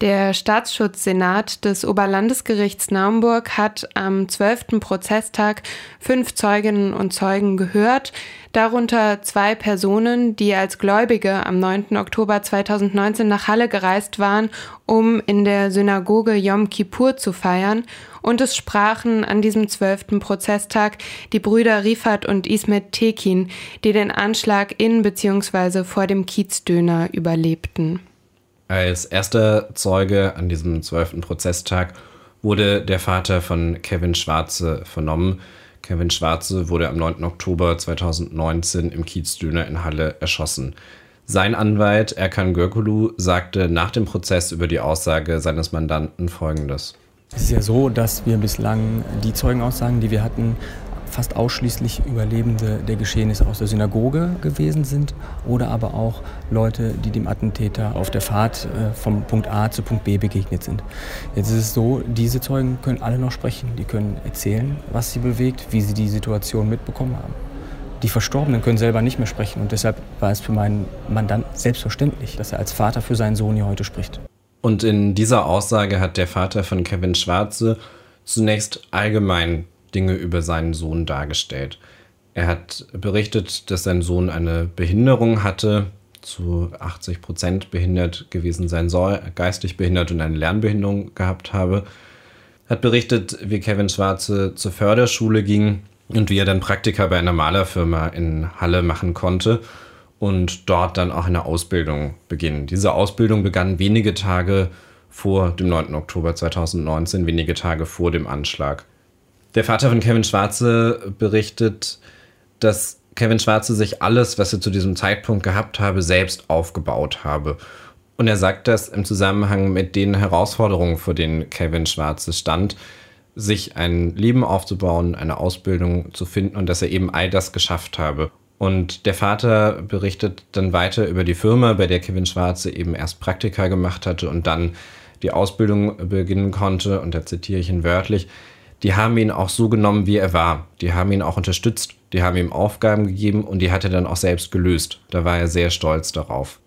Der Staatsschutzsenat des Oberlandesgerichts Naumburg hat am 12. Prozesstag fünf Zeuginnen und Zeugen gehört, darunter zwei Personen, die als Gläubige am 9. Oktober 2019 nach Halle gereist waren, um in der Synagoge Yom Kippur zu feiern, und es sprachen an diesem 12. Prozesstag die Brüder Rifat und Ismet Tekin, die den Anschlag in bzw. vor dem Kiezdöner überlebten. Als erster Zeuge an diesem zwölften Prozesstag wurde der Vater von Kevin Schwarze vernommen. Kevin Schwarze wurde am 9. Oktober 2019 im Kiezdüner in Halle erschossen. Sein Anwalt Erkan Görkulu sagte nach dem Prozess über die Aussage seines Mandanten Folgendes. Es ist ja so, dass wir bislang die Zeugenaussagen, die wir hatten, fast ausschließlich Überlebende der Geschehnisse aus der Synagoge gewesen sind oder aber auch Leute, die dem Attentäter auf der Fahrt äh, vom Punkt A zu Punkt B begegnet sind. Jetzt ist es so, diese Zeugen können alle noch sprechen, die können erzählen, was sie bewegt, wie sie die Situation mitbekommen haben. Die Verstorbenen können selber nicht mehr sprechen und deshalb war es für meinen Mandanten selbstverständlich, dass er als Vater für seinen Sohn hier heute spricht. Und in dieser Aussage hat der Vater von Kevin Schwarze zunächst allgemein Dinge über seinen Sohn dargestellt. Er hat berichtet, dass sein Sohn eine Behinderung hatte, zu 80 Prozent behindert gewesen sein soll, geistig behindert und eine Lernbehinderung gehabt habe. Hat berichtet, wie Kevin Schwarze zur Förderschule ging und wie er dann Praktika bei einer Malerfirma in Halle machen konnte und dort dann auch eine Ausbildung beginnen. Diese Ausbildung begann wenige Tage vor dem 9. Oktober 2019, wenige Tage vor dem Anschlag. Der Vater von Kevin Schwarze berichtet, dass Kevin Schwarze sich alles, was er zu diesem Zeitpunkt gehabt habe, selbst aufgebaut habe. Und er sagt das im Zusammenhang mit den Herausforderungen, vor denen Kevin Schwarze stand, sich ein Leben aufzubauen, eine Ausbildung zu finden und dass er eben all das geschafft habe. Und der Vater berichtet dann weiter über die Firma, bei der Kevin Schwarze eben erst Praktika gemacht hatte und dann die Ausbildung beginnen konnte. Und da zitiere ich ihn wörtlich die haben ihn auch so genommen, wie er war. Die haben ihn auch unterstützt, die haben ihm Aufgaben gegeben und die hat er dann auch selbst gelöst. Da war er sehr stolz darauf.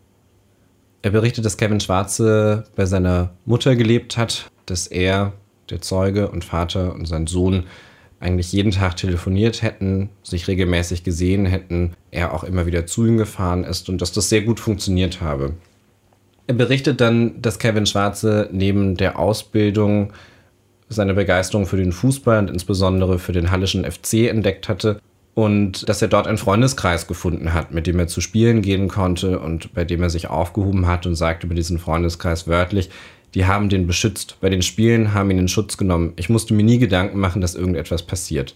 Er berichtet, dass Kevin Schwarze bei seiner Mutter gelebt hat, dass er, der Zeuge und Vater und sein Sohn eigentlich jeden Tag telefoniert hätten, sich regelmäßig gesehen hätten, er auch immer wieder zu ihm gefahren ist und dass das sehr gut funktioniert habe. Er berichtet dann, dass Kevin Schwarze neben der Ausbildung seine Begeisterung für den Fußball und insbesondere für den Hallischen FC entdeckt hatte und dass er dort einen Freundeskreis gefunden hat, mit dem er zu Spielen gehen konnte und bei dem er sich aufgehoben hat und sagt über diesen Freundeskreis wörtlich, die haben den beschützt. Bei den Spielen haben ihn in Schutz genommen. Ich musste mir nie Gedanken machen, dass irgendetwas passiert.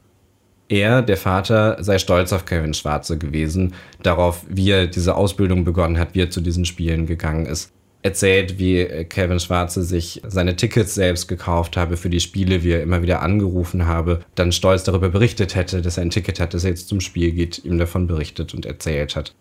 Er, der Vater, sei stolz auf Kevin Schwarze gewesen, darauf, wie er diese Ausbildung begonnen hat, wie er zu diesen Spielen gegangen ist erzählt, wie Kevin Schwarze sich seine Tickets selbst gekauft habe für die Spiele, wie er immer wieder angerufen habe, dann stolz darüber berichtet hätte, dass er ein Ticket hat, dass er jetzt zum Spiel geht, ihm davon berichtet und erzählt hat.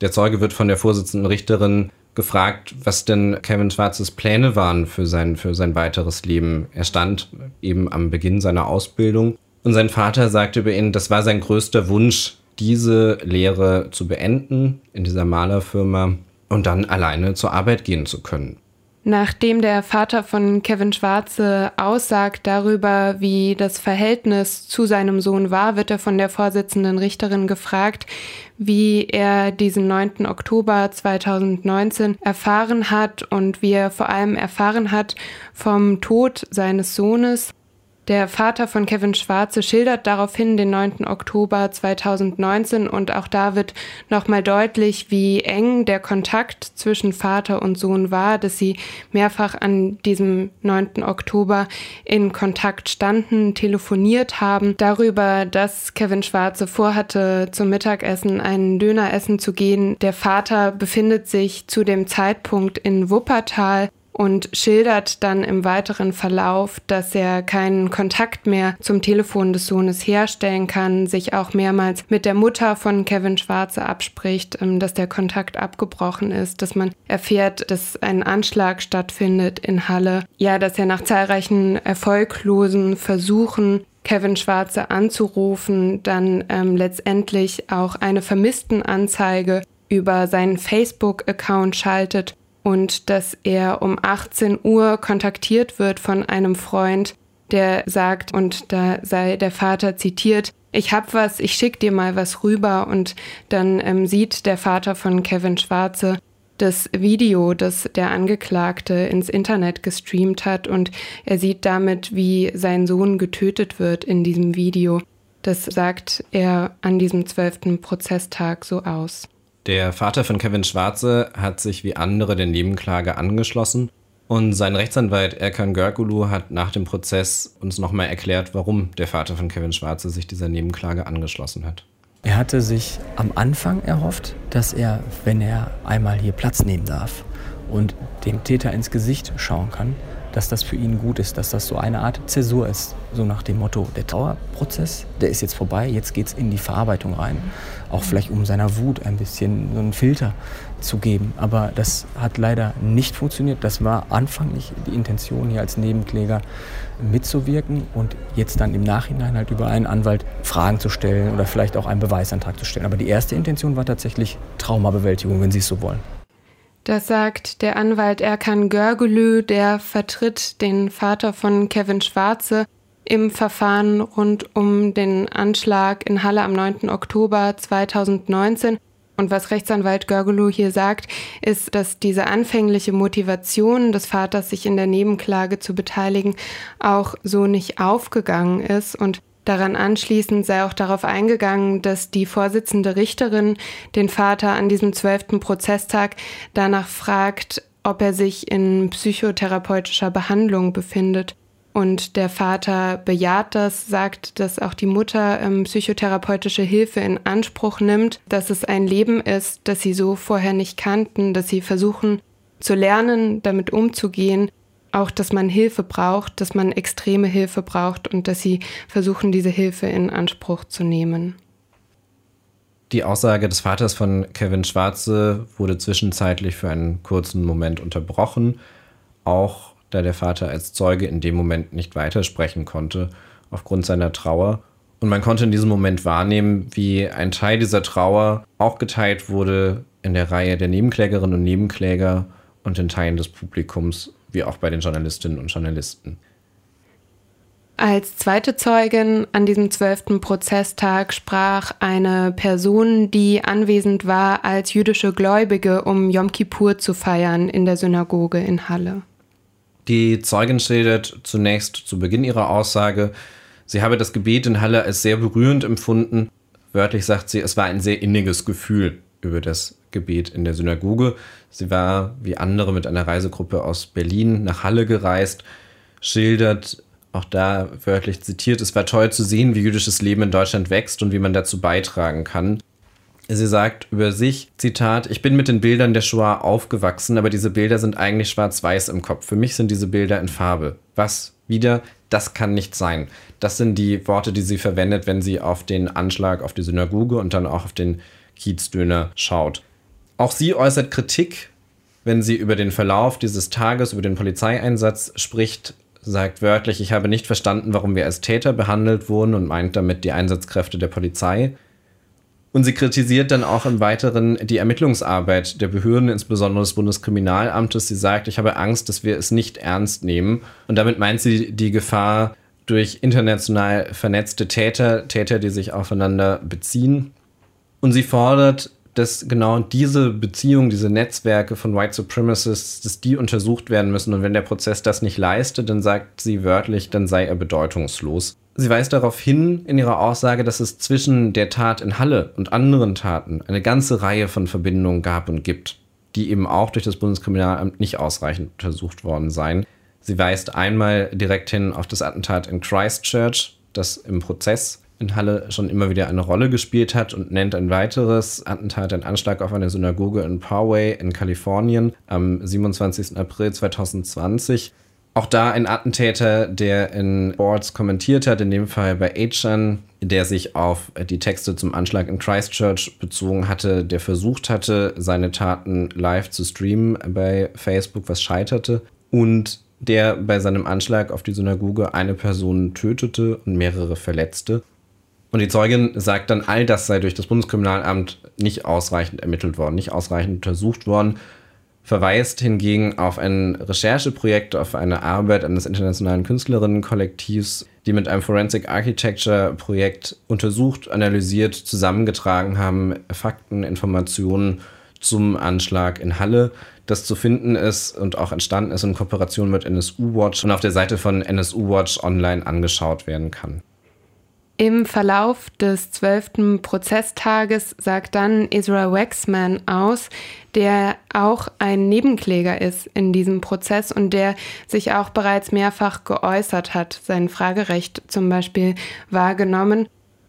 Der Zeuge wird von der Vorsitzenden Richterin gefragt, was denn Kevin Schwarzes Pläne waren für sein, für sein weiteres Leben. Er stand eben am Beginn seiner Ausbildung und sein Vater sagte über ihn, das war sein größter Wunsch, diese Lehre zu beenden in dieser Malerfirma und dann alleine zur Arbeit gehen zu können. Nachdem der Vater von Kevin Schwarze aussagt darüber, wie das Verhältnis zu seinem Sohn war, wird er von der Vorsitzenden Richterin gefragt, wie er diesen 9. Oktober 2019 erfahren hat und wie er vor allem erfahren hat vom Tod seines Sohnes. Der Vater von Kevin Schwarze schildert daraufhin den 9. Oktober 2019 und auch da wird nochmal deutlich, wie eng der Kontakt zwischen Vater und Sohn war, dass sie mehrfach an diesem 9. Oktober in Kontakt standen, telefoniert haben darüber, dass Kevin Schwarze vorhatte, zum Mittagessen einen Döner essen zu gehen. Der Vater befindet sich zu dem Zeitpunkt in Wuppertal und schildert dann im weiteren Verlauf, dass er keinen Kontakt mehr zum Telefon des Sohnes herstellen kann, sich auch mehrmals mit der Mutter von Kevin Schwarze abspricht, ähm, dass der Kontakt abgebrochen ist, dass man erfährt, dass ein Anschlag stattfindet in Halle. Ja, dass er nach zahlreichen erfolglosen Versuchen Kevin Schwarze anzurufen, dann ähm, letztendlich auch eine Vermisstenanzeige über seinen Facebook-Account schaltet und dass er um 18 Uhr kontaktiert wird von einem Freund, der sagt, und da sei der Vater zitiert, ich hab was, ich schick dir mal was rüber und dann ähm, sieht der Vater von Kevin Schwarze das Video, das der Angeklagte ins Internet gestreamt hat und er sieht damit, wie sein Sohn getötet wird in diesem Video. Das sagt er an diesem zwölften Prozesstag so aus. Der Vater von Kevin Schwarze hat sich wie andere der Nebenklage angeschlossen und sein Rechtsanwalt Erkan Görgulu hat nach dem Prozess uns nochmal erklärt, warum der Vater von Kevin Schwarze sich dieser Nebenklage angeschlossen hat. Er hatte sich am Anfang erhofft, dass er, wenn er einmal hier Platz nehmen darf und dem Täter ins Gesicht schauen kann, dass das für ihn gut ist, dass das so eine Art Zäsur ist. So nach dem Motto, der Trauerprozess, der ist jetzt vorbei, jetzt geht es in die Verarbeitung rein. Auch vielleicht um seiner Wut ein bisschen so einen Filter zu geben. Aber das hat leider nicht funktioniert. Das war anfanglich die Intention, hier als Nebenkläger mitzuwirken und jetzt dann im Nachhinein halt über einen Anwalt Fragen zu stellen oder vielleicht auch einen Beweisantrag zu stellen. Aber die erste Intention war tatsächlich Traumabewältigung, wenn Sie es so wollen. Das sagt der Anwalt Erkan Görgülü, der vertritt den Vater von Kevin Schwarze im Verfahren rund um den Anschlag in Halle am 9. Oktober 2019. Und was Rechtsanwalt Görgulu hier sagt, ist, dass diese anfängliche Motivation des Vaters, sich in der Nebenklage zu beteiligen, auch so nicht aufgegangen ist und Daran anschließend sei auch darauf eingegangen, dass die Vorsitzende Richterin den Vater an diesem zwölften Prozesstag danach fragt, ob er sich in psychotherapeutischer Behandlung befindet. Und der Vater bejaht das, sagt, dass auch die Mutter ähm, psychotherapeutische Hilfe in Anspruch nimmt, dass es ein Leben ist, das sie so vorher nicht kannten, dass sie versuchen zu lernen, damit umzugehen auch, dass man Hilfe braucht, dass man extreme Hilfe braucht und dass sie versuchen, diese Hilfe in Anspruch zu nehmen. Die Aussage des Vaters von Kevin Schwarze wurde zwischenzeitlich für einen kurzen Moment unterbrochen, auch da der Vater als Zeuge in dem Moment nicht weitersprechen konnte, aufgrund seiner Trauer. Und man konnte in diesem Moment wahrnehmen, wie ein Teil dieser Trauer auch geteilt wurde in der Reihe der Nebenklägerinnen und Nebenkläger und in Teilen des Publikums wie auch bei den Journalistinnen und Journalisten. Als zweite Zeugin an diesem zwölften Prozesstag sprach eine Person, die anwesend war als jüdische Gläubige, um Yom Kippur zu feiern in der Synagoge in Halle. Die Zeugin schildert zunächst zu Beginn ihrer Aussage, sie habe das Gebet in Halle als sehr berührend empfunden. Wörtlich sagt sie, es war ein sehr inniges Gefühl über das Gebet in der Synagoge. Sie war wie andere mit einer Reisegruppe aus Berlin nach Halle gereist, schildert auch da wörtlich zitiert, es war toll zu sehen, wie jüdisches Leben in Deutschland wächst und wie man dazu beitragen kann. Sie sagt über sich, Zitat, ich bin mit den Bildern der Shoah aufgewachsen, aber diese Bilder sind eigentlich schwarz-weiß im Kopf. Für mich sind diese Bilder in Farbe. Was? Wieder? Das kann nicht sein. Das sind die Worte, die sie verwendet, wenn sie auf den Anschlag auf die Synagoge und dann auch auf den Kiezdöner schaut. Auch sie äußert Kritik, wenn sie über den Verlauf dieses Tages, über den Polizeieinsatz spricht, sagt wörtlich, ich habe nicht verstanden, warum wir als Täter behandelt wurden und meint damit die Einsatzkräfte der Polizei. Und sie kritisiert dann auch im Weiteren die Ermittlungsarbeit der Behörden, insbesondere des Bundeskriminalamtes. Sie sagt, ich habe Angst, dass wir es nicht ernst nehmen. Und damit meint sie die Gefahr durch international vernetzte Täter, Täter, die sich aufeinander beziehen. Und sie fordert dass genau diese Beziehungen, diese Netzwerke von White Supremacists, dass die untersucht werden müssen. Und wenn der Prozess das nicht leistet, dann sagt sie wörtlich, dann sei er bedeutungslos. Sie weist darauf hin in ihrer Aussage, dass es zwischen der Tat in Halle und anderen Taten eine ganze Reihe von Verbindungen gab und gibt, die eben auch durch das Bundeskriminalamt nicht ausreichend untersucht worden seien. Sie weist einmal direkt hin auf das Attentat in Christchurch, das im Prozess in Halle schon immer wieder eine Rolle gespielt hat und nennt ein weiteres Attentat, ein Anschlag auf eine Synagoge in Poway in Kalifornien am 27. April 2020. Auch da ein Attentäter, der in Boards kommentiert hat, in dem Fall bei Achan, der sich auf die Texte zum Anschlag in Christchurch bezogen hatte, der versucht hatte, seine Taten live zu streamen bei Facebook, was scheiterte. Und der bei seinem Anschlag auf die Synagoge eine Person tötete und mehrere verletzte. Und die Zeugin sagt dann, all das sei durch das Bundeskriminalamt nicht ausreichend ermittelt worden, nicht ausreichend untersucht worden, verweist hingegen auf ein Rechercheprojekt, auf eine Arbeit eines internationalen Künstlerinnenkollektivs, die mit einem Forensic Architecture Projekt untersucht, analysiert, zusammengetragen haben, Fakten, Informationen zum Anschlag in Halle, das zu finden ist und auch entstanden ist in Kooperation mit NSU Watch und auf der Seite von NSU Watch online angeschaut werden kann. Im Verlauf des zwölften Prozesstages sagt dann Israel Waxman aus, der auch ein Nebenkläger ist in diesem Prozess und der sich auch bereits mehrfach geäußert hat, sein Fragerecht zum Beispiel wahrgenommen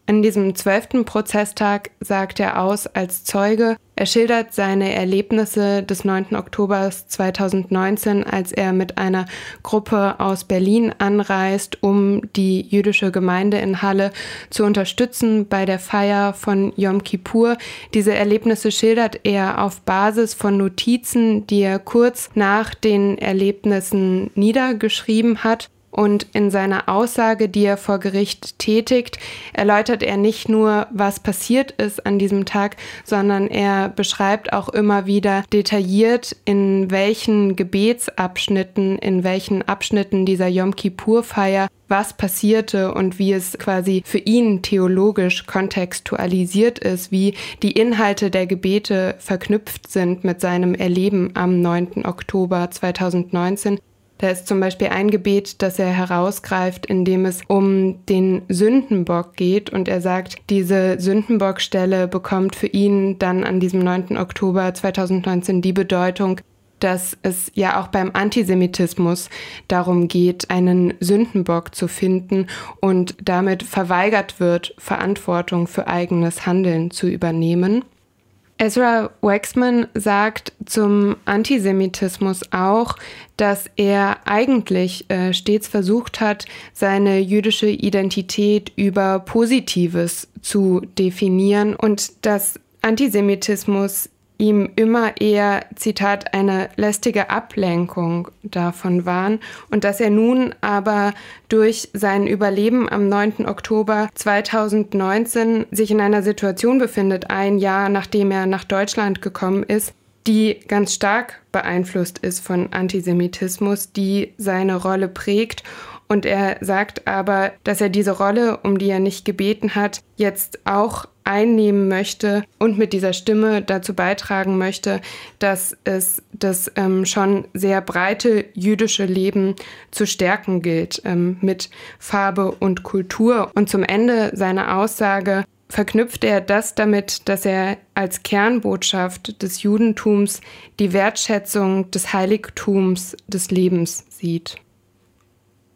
an diesem zwölften Prozesstag sagt er aus als Zeuge. Er schildert seine Erlebnisse des 9. Oktober 2019, als er mit einer Gruppe aus Berlin anreist, um die jüdische Gemeinde in Halle zu unterstützen bei der Feier von Yom Kippur. Diese Erlebnisse schildert er auf Basis von Notizen, die er kurz nach den Erlebnissen niedergeschrieben hat. Und in seiner Aussage, die er vor Gericht tätigt, erläutert er nicht nur, was passiert ist an diesem Tag, sondern er beschreibt auch immer wieder detailliert, in welchen Gebetsabschnitten, in welchen Abschnitten dieser Yom Kippur-Feier was passierte und wie es quasi für ihn theologisch kontextualisiert ist, wie die Inhalte der Gebete verknüpft sind mit seinem Erleben am 9. Oktober 2019 da ist zum Beispiel ein Gebet, das er herausgreift, in dem es um den Sündenbock geht und er sagt, diese Sündenbockstelle bekommt für ihn dann an diesem 9. Oktober 2019 die Bedeutung, dass es ja auch beim Antisemitismus darum geht, einen Sündenbock zu finden und damit verweigert wird, Verantwortung für eigenes Handeln zu übernehmen. Ezra Waxman sagt zum Antisemitismus auch, dass er eigentlich äh, stets versucht hat, seine jüdische Identität über Positives zu definieren und dass Antisemitismus ihm immer eher, Zitat, eine lästige Ablenkung davon waren und dass er nun aber durch sein Überleben am 9. Oktober 2019 sich in einer Situation befindet, ein Jahr nachdem er nach Deutschland gekommen ist, die ganz stark beeinflusst ist von Antisemitismus, die seine Rolle prägt und er sagt aber, dass er diese Rolle, um die er nicht gebeten hat, jetzt auch einnehmen möchte und mit dieser Stimme dazu beitragen möchte, dass es das ähm, schon sehr breite jüdische Leben zu stärken gilt ähm, mit Farbe und Kultur. Und zum Ende seiner Aussage verknüpft er das damit, dass er als Kernbotschaft des Judentums die Wertschätzung des Heiligtums des Lebens sieht.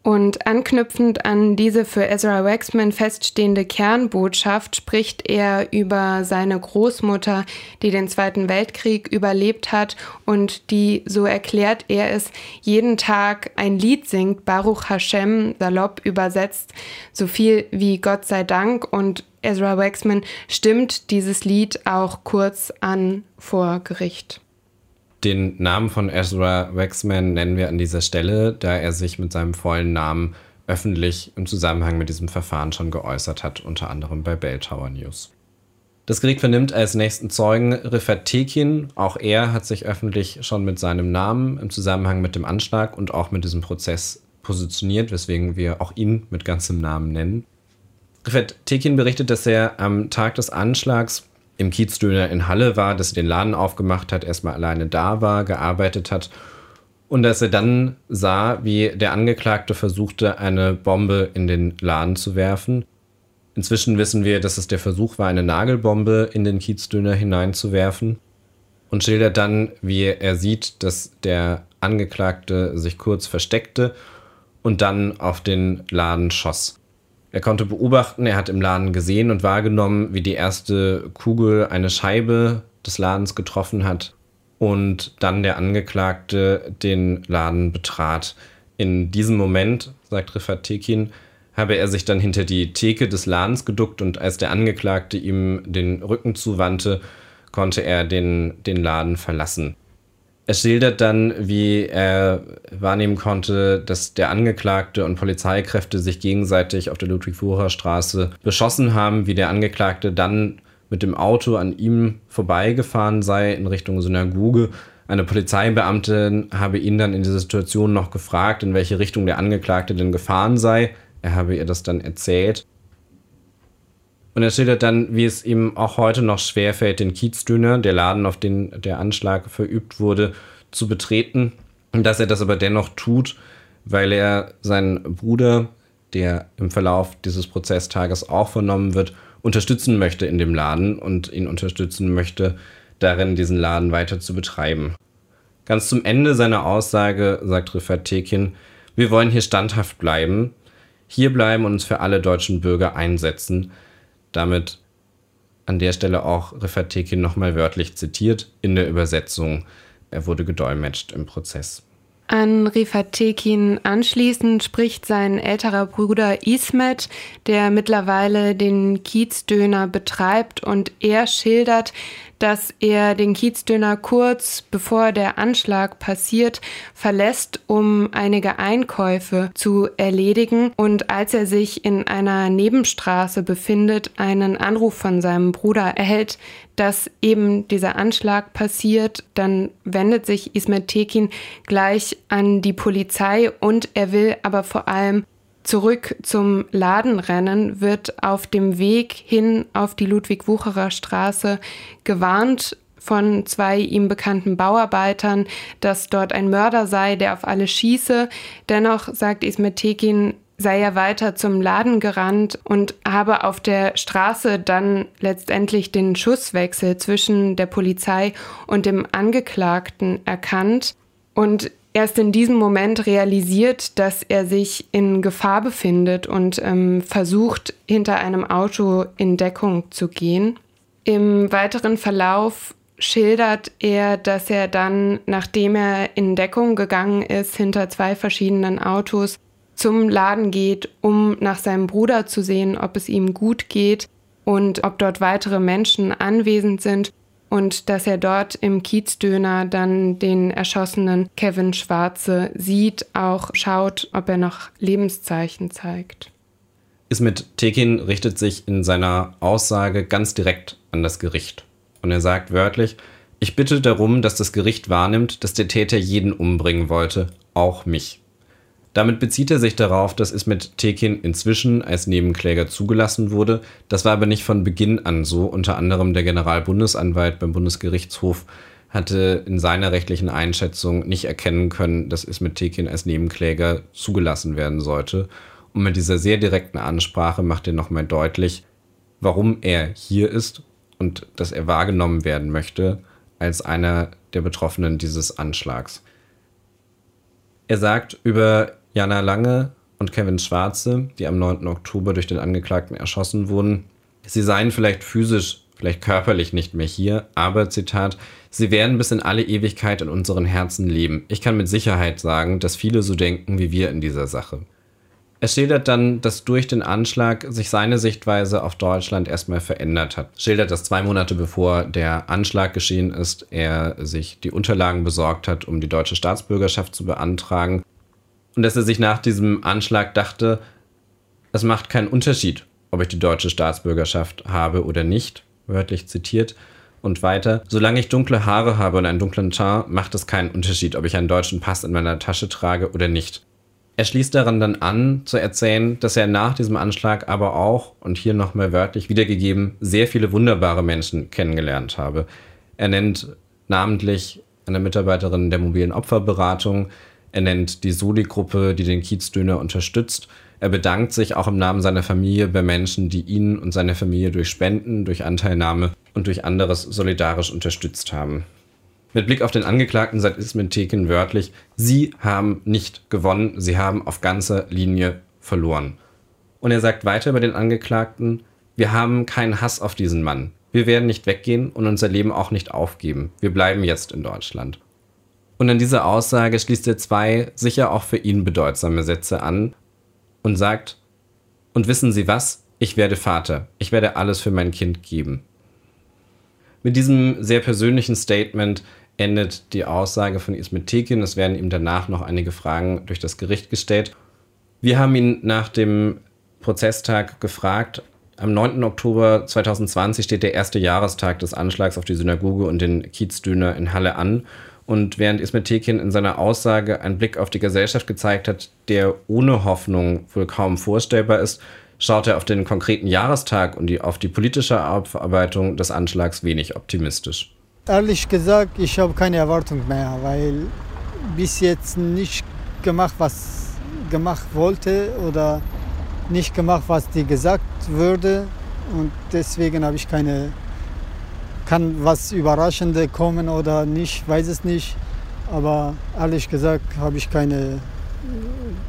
Und anknüpfend an diese für Ezra Waxman feststehende Kernbotschaft spricht er über seine Großmutter, die den Zweiten Weltkrieg überlebt hat und die, so erklärt er es, jeden Tag ein Lied singt, Baruch Hashem, salopp übersetzt, so viel wie Gott sei Dank. Und Ezra Waxman stimmt dieses Lied auch kurz an vor Gericht. Den Namen von Ezra Waxman nennen wir an dieser Stelle, da er sich mit seinem vollen Namen öffentlich im Zusammenhang mit diesem Verfahren schon geäußert hat, unter anderem bei Bell Tower News. Das Gericht vernimmt als nächsten Zeugen Rifat Tekin. Auch er hat sich öffentlich schon mit seinem Namen im Zusammenhang mit dem Anschlag und auch mit diesem Prozess positioniert, weswegen wir auch ihn mit ganzem Namen nennen. Rifat Tekin berichtet, dass er am Tag des Anschlags im Kiezdöner in Halle war, dass er den Laden aufgemacht hat, erstmal alleine da war, gearbeitet hat und dass er dann sah, wie der Angeklagte versuchte, eine Bombe in den Laden zu werfen. Inzwischen wissen wir, dass es der Versuch war, eine Nagelbombe in den Kiezdöner hineinzuwerfen und schildert dann, wie er sieht, dass der Angeklagte sich kurz versteckte und dann auf den Laden schoss. Er konnte beobachten, er hat im Laden gesehen und wahrgenommen, wie die erste Kugel eine Scheibe des Ladens getroffen hat und dann der Angeklagte den Laden betrat. In diesem Moment, sagt Rifat Tekin, habe er sich dann hinter die Theke des Ladens geduckt und als der Angeklagte ihm den Rücken zuwandte, konnte er den, den Laden verlassen. Er schildert dann, wie er wahrnehmen konnte, dass der Angeklagte und Polizeikräfte sich gegenseitig auf der Ludwig-Fuhrer-Straße beschossen haben, wie der Angeklagte dann mit dem Auto an ihm vorbeigefahren sei in Richtung Synagoge. Eine Polizeibeamtin habe ihn dann in dieser Situation noch gefragt, in welche Richtung der Angeklagte denn gefahren sei. Er habe ihr das dann erzählt. Und er schildert dann, wie es ihm auch heute noch schwerfällt, den Kiezdöner, der Laden, auf den der Anschlag verübt wurde, zu betreten. Und dass er das aber dennoch tut, weil er seinen Bruder, der im Verlauf dieses Prozesstages auch vernommen wird, unterstützen möchte in dem Laden und ihn unterstützen möchte, darin diesen Laden weiter zu betreiben. Ganz zum Ende seiner Aussage sagt Rifat Tekin, wir wollen hier standhaft bleiben, hier bleiben und uns für alle deutschen Bürger einsetzen, damit an der Stelle auch Refatekin nochmal wörtlich zitiert in der Übersetzung. Er wurde gedolmetscht im Prozess. An Rifatekin anschließend spricht sein älterer Bruder Ismet, der mittlerweile den Kiezdöner betreibt und er schildert, dass er den Kiezdöner kurz bevor der Anschlag passiert verlässt, um einige Einkäufe zu erledigen. Und als er sich in einer Nebenstraße befindet, einen Anruf von seinem Bruder erhält, dass eben dieser Anschlag passiert, dann wendet sich Ismet Tekin gleich an die Polizei und er will aber vor allem zurück zum Ladenrennen wird auf dem Weg hin auf die Ludwig-Wucherer Straße gewarnt von zwei ihm bekannten Bauarbeitern, dass dort ein Mörder sei, der auf alle schieße. Dennoch sagt Ismet Tekin, sei er weiter zum Laden gerannt und habe auf der Straße dann letztendlich den Schusswechsel zwischen der Polizei und dem Angeklagten erkannt. Und erst in diesem Moment realisiert, dass er sich in Gefahr befindet und ähm, versucht, hinter einem Auto in Deckung zu gehen. Im weiteren Verlauf schildert er, dass er dann, nachdem er in Deckung gegangen ist, hinter zwei verschiedenen Autos zum Laden geht, um nach seinem Bruder zu sehen, ob es ihm gut geht und ob dort weitere Menschen anwesend sind und dass er dort im Kiezdöner dann den erschossenen Kevin Schwarze sieht, auch schaut, ob er noch Lebenszeichen zeigt. Ismet Tekin richtet sich in seiner Aussage ganz direkt an das Gericht. Und er sagt wörtlich, ich bitte darum, dass das Gericht wahrnimmt, dass der Täter jeden umbringen wollte, auch mich. Damit bezieht er sich darauf, dass es mit Tekin inzwischen als Nebenkläger zugelassen wurde. Das war aber nicht von Beginn an so. Unter anderem der Generalbundesanwalt beim Bundesgerichtshof hatte in seiner rechtlichen Einschätzung nicht erkennen können, dass es mit Tekin als Nebenkläger zugelassen werden sollte. Und mit dieser sehr direkten Ansprache macht er nochmal deutlich, warum er hier ist und dass er wahrgenommen werden möchte als einer der Betroffenen dieses Anschlags. Er sagt über Jana Lange und Kevin Schwarze, die am 9. Oktober durch den Angeklagten erschossen wurden. Sie seien vielleicht physisch, vielleicht körperlich nicht mehr hier, aber Zitat, sie werden bis in alle Ewigkeit in unseren Herzen leben. Ich kann mit Sicherheit sagen, dass viele so denken wie wir in dieser Sache. Er schildert dann, dass durch den Anschlag sich seine Sichtweise auf Deutschland erstmal verändert hat. Schildert, dass zwei Monate bevor der Anschlag geschehen ist, er sich die Unterlagen besorgt hat, um die deutsche Staatsbürgerschaft zu beantragen und dass er sich nach diesem Anschlag dachte, es macht keinen Unterschied, ob ich die deutsche Staatsbürgerschaft habe oder nicht, wörtlich zitiert. Und weiter, solange ich dunkle Haare habe und einen dunklen Teint, macht es keinen Unterschied, ob ich einen deutschen Pass in meiner Tasche trage oder nicht. Er schließt daran dann an, zu erzählen, dass er nach diesem Anschlag aber auch, und hier nochmal wörtlich wiedergegeben, sehr viele wunderbare Menschen kennengelernt habe. Er nennt namentlich eine Mitarbeiterin der mobilen Opferberatung, er nennt die Soli-Gruppe, die den Kiezdöner unterstützt. Er bedankt sich auch im Namen seiner Familie bei Menschen, die ihn und seine Familie durch Spenden, durch Anteilnahme und durch anderes solidarisch unterstützt haben. Mit Blick auf den Angeklagten sagt Ismet Tekin wörtlich, Sie haben nicht gewonnen, Sie haben auf ganzer Linie verloren. Und er sagt weiter bei den Angeklagten, wir haben keinen Hass auf diesen Mann. Wir werden nicht weggehen und unser Leben auch nicht aufgeben. Wir bleiben jetzt in Deutschland. Und an dieser Aussage schließt er zwei sicher auch für ihn bedeutsame Sätze an und sagt, und wissen Sie was? Ich werde Vater. Ich werde alles für mein Kind geben. Mit diesem sehr persönlichen Statement endet die Aussage von Ismet Tekin. Es werden ihm danach noch einige Fragen durch das Gericht gestellt. Wir haben ihn nach dem Prozesstag gefragt. Am 9. Oktober 2020 steht der erste Jahrestag des Anschlags auf die Synagoge und den Kiezdöner in Halle an. Und während Ismet Tekin in seiner Aussage einen Blick auf die Gesellschaft gezeigt hat, der ohne Hoffnung wohl kaum vorstellbar ist, schaut er auf den konkreten Jahrestag und die, auf die politische Aufarbeitung des Anschlags wenig optimistisch. Ehrlich gesagt, ich habe keine Erwartung mehr, weil bis jetzt nicht gemacht, was gemacht wollte oder nicht gemacht, was dir gesagt würde. Und deswegen habe ich keine, kann was Überraschendes kommen oder nicht, weiß es nicht. Aber ehrlich gesagt habe ich keine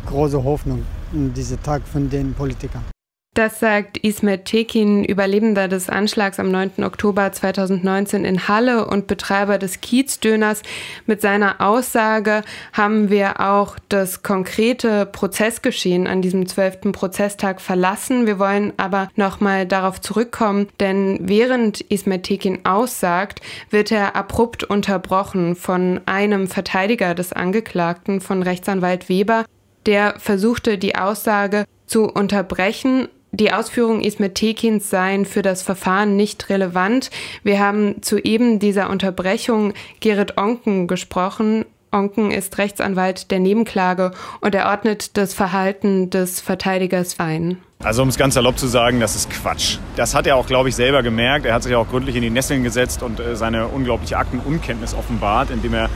große Hoffnung in diesen Tag von den Politikern. Das sagt Ismet Tekin, Überlebender des Anschlags am 9. Oktober 2019 in Halle und Betreiber des Kiezdöners. Mit seiner Aussage haben wir auch das konkrete Prozessgeschehen an diesem 12. Prozesstag verlassen. Wir wollen aber nochmal darauf zurückkommen, denn während Ismet Tekin aussagt, wird er abrupt unterbrochen von einem Verteidiger des Angeklagten, von Rechtsanwalt Weber, der versuchte, die Aussage zu unterbrechen, die Ausführungen Ismet Tekins seien für das Verfahren nicht relevant. Wir haben zu eben dieser Unterbrechung Gerrit Onken gesprochen. Onken ist Rechtsanwalt der Nebenklage und er ordnet das Verhalten des Verteidigers ein. Also um es ganz salopp zu sagen, das ist Quatsch. Das hat er auch, glaube ich, selber gemerkt. Er hat sich auch gründlich in die Nesseln gesetzt und äh, seine unglaubliche Aktenunkenntnis offenbart, indem er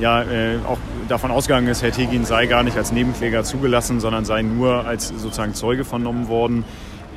ja äh, auch davon ausgegangen ist, Herr Tegin sei gar nicht als Nebenkläger zugelassen, sondern sei nur als sozusagen Zeuge vernommen worden.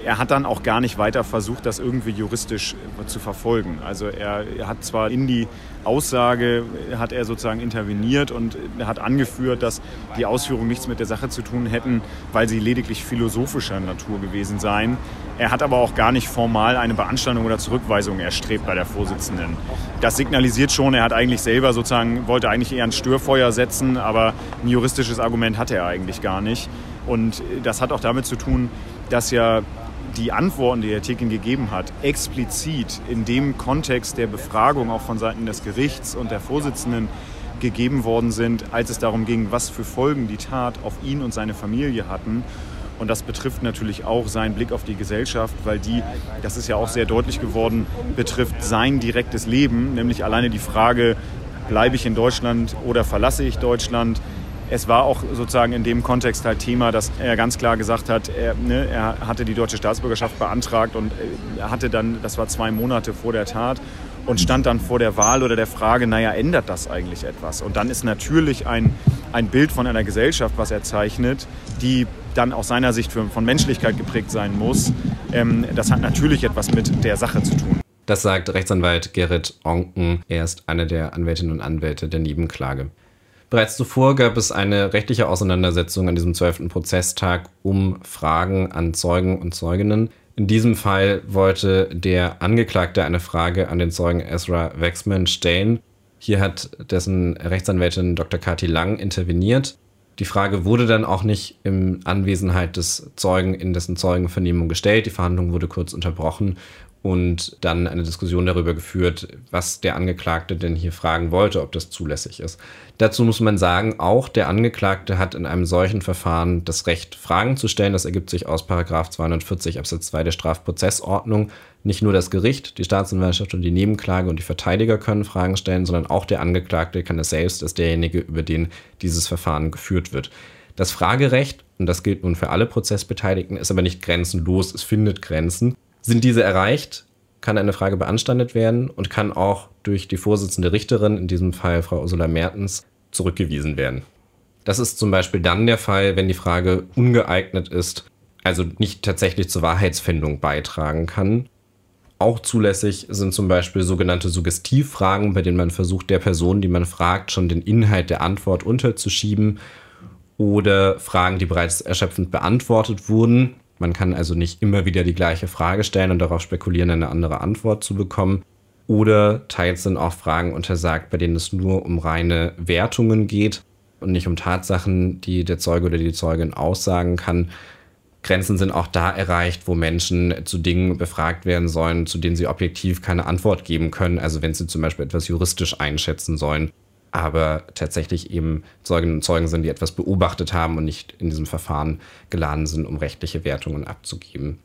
Er hat dann auch gar nicht weiter versucht, das irgendwie juristisch zu verfolgen. Also er, er hat zwar in die Aussage hat er sozusagen interveniert und hat angeführt, dass die Ausführungen nichts mit der Sache zu tun hätten, weil sie lediglich philosophischer Natur gewesen seien. Er hat aber auch gar nicht formal eine Beanstandung oder Zurückweisung erstrebt bei der Vorsitzenden. Das signalisiert schon, er hat eigentlich selber sozusagen, wollte eigentlich eher ein Störfeuer setzen, aber ein juristisches Argument hatte er eigentlich gar nicht. Und das hat auch damit zu tun, dass ja die Antworten, die Herr Tekin gegeben hat, explizit in dem Kontext der Befragung auch von Seiten des Gerichts und der Vorsitzenden gegeben worden sind, als es darum ging, was für Folgen die Tat auf ihn und seine Familie hatten. Und das betrifft natürlich auch seinen Blick auf die Gesellschaft, weil die, das ist ja auch sehr deutlich geworden, betrifft sein direktes Leben, nämlich alleine die Frage, bleibe ich in Deutschland oder verlasse ich Deutschland? Es war auch sozusagen in dem Kontext halt Thema, dass er ganz klar gesagt hat, er, ne, er hatte die deutsche Staatsbürgerschaft beantragt und äh, hatte dann, das war zwei Monate vor der Tat, und stand dann vor der Wahl oder der Frage, naja, ändert das eigentlich etwas? Und dann ist natürlich ein, ein Bild von einer Gesellschaft, was er zeichnet, die dann aus seiner Sicht für, von Menschlichkeit geprägt sein muss. Ähm, das hat natürlich etwas mit der Sache zu tun. Das sagt Rechtsanwalt Gerrit Onken. Er ist einer der Anwältinnen und Anwälte der Nebenklage. Bereits zuvor gab es eine rechtliche Auseinandersetzung an diesem 12. Prozesstag um Fragen an Zeugen und Zeuginnen. In diesem Fall wollte der Angeklagte eine Frage an den Zeugen Ezra Waxman stellen. Hier hat dessen Rechtsanwältin Dr. Kati Lang interveniert. Die Frage wurde dann auch nicht in Anwesenheit des Zeugen in dessen Zeugenvernehmung gestellt. Die Verhandlung wurde kurz unterbrochen und dann eine Diskussion darüber geführt, was der Angeklagte denn hier fragen wollte, ob das zulässig ist. Dazu muss man sagen, auch der Angeklagte hat in einem solchen Verfahren das Recht, Fragen zu stellen. Das ergibt sich aus 240 Absatz 2 der Strafprozessordnung. Nicht nur das Gericht, die Staatsanwaltschaft und die Nebenklage und die Verteidiger können Fragen stellen, sondern auch der Angeklagte kann es selbst als derjenige, über den dieses Verfahren geführt wird. Das Fragerecht, und das gilt nun für alle Prozessbeteiligten, ist aber nicht grenzenlos, es findet Grenzen. Sind diese erreicht, kann eine Frage beanstandet werden und kann auch durch die Vorsitzende Richterin, in diesem Fall Frau Ursula Mertens, zurückgewiesen werden. Das ist zum Beispiel dann der Fall, wenn die Frage ungeeignet ist, also nicht tatsächlich zur Wahrheitsfindung beitragen kann. Auch zulässig sind zum Beispiel sogenannte Suggestivfragen, bei denen man versucht, der Person, die man fragt, schon den Inhalt der Antwort unterzuschieben oder Fragen, die bereits erschöpfend beantwortet wurden, Man kann also nicht immer wieder die gleiche Frage stellen und darauf spekulieren, eine andere Antwort zu bekommen. Oder teils sind auch Fragen untersagt, bei denen es nur um reine Wertungen geht und nicht um Tatsachen, die der Zeuge oder die Zeugin aussagen kann. Grenzen sind auch da erreicht, wo Menschen zu Dingen befragt werden sollen, zu denen sie objektiv keine Antwort geben können. Also wenn sie zum Beispiel etwas juristisch einschätzen sollen, aber tatsächlich eben Zeuginnen und Zeugen sind, die etwas beobachtet haben und nicht in diesem Verfahren geladen sind, um rechtliche Wertungen abzugeben.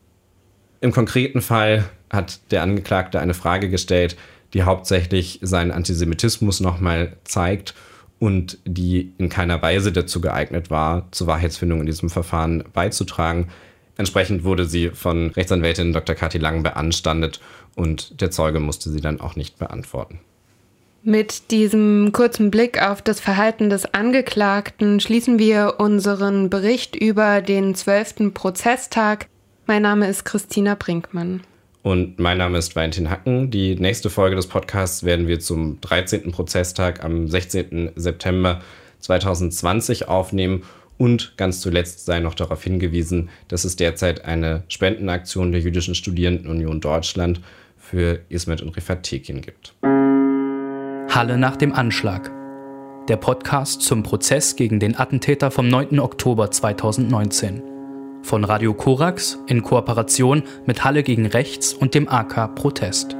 Im konkreten Fall hat der Angeklagte eine Frage gestellt, die hauptsächlich seinen Antisemitismus nochmal zeigt und die in keiner Weise dazu geeignet war, zur Wahrheitsfindung in diesem Verfahren beizutragen. Entsprechend wurde sie von Rechtsanwältin Dr. Kathi Lang beanstandet und der Zeuge musste sie dann auch nicht beantworten. Mit diesem kurzen Blick auf das Verhalten des Angeklagten schließen wir unseren Bericht über den zwölften Prozesstag. Mein Name ist Christina Brinkmann. Und mein Name ist Valentin Hacken. Die nächste Folge des Podcasts werden wir zum 13. Prozesstag am 16. September 2020 aufnehmen. Und ganz zuletzt sei noch darauf hingewiesen, dass es derzeit eine Spendenaktion der Jüdischen Studierendenunion Deutschland für Ismet und Rifat Tekin gibt. Halle nach dem Anschlag. Der Podcast zum Prozess gegen den Attentäter vom 9. Oktober 2019 von Radio Korax in Kooperation mit Halle gegen Rechts und dem AK Protest.